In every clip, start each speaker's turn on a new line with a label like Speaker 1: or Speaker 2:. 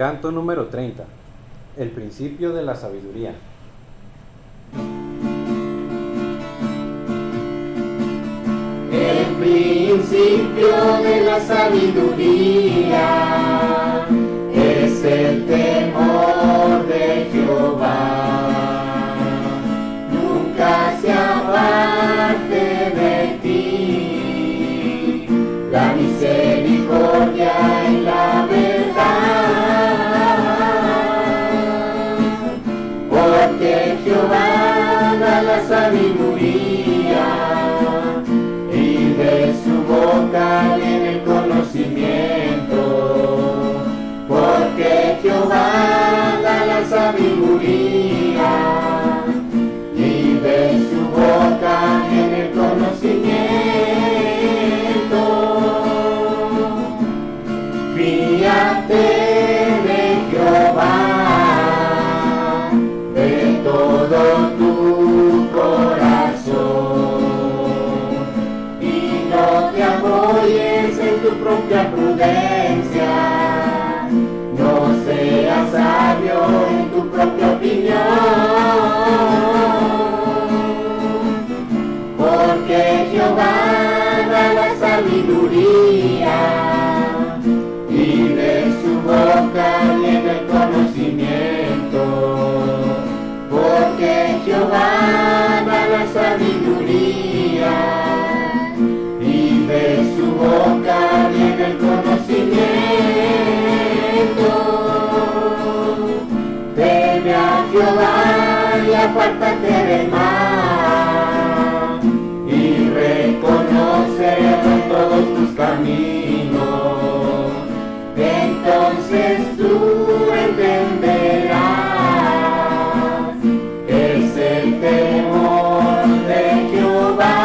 Speaker 1: Canto número 30. El principio de la sabiduría.
Speaker 2: El principio de la sabiduría es el temor de Jehová. Nunca se aparte de ti la misericordia y la Jehová da la sabiduría y de su boca viene el conocimiento. Porque Jehová da la sabiduría y de su boca viene el conocimiento. Fíate tu propia prudencia, no seas sabio en tu propia opinión, Jehová y apártate de mal y reconócelo en todos tus caminos. Entonces tú entenderás que es el temor de Jehová,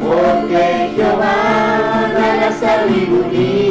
Speaker 2: porque Jehová da la sabiduría.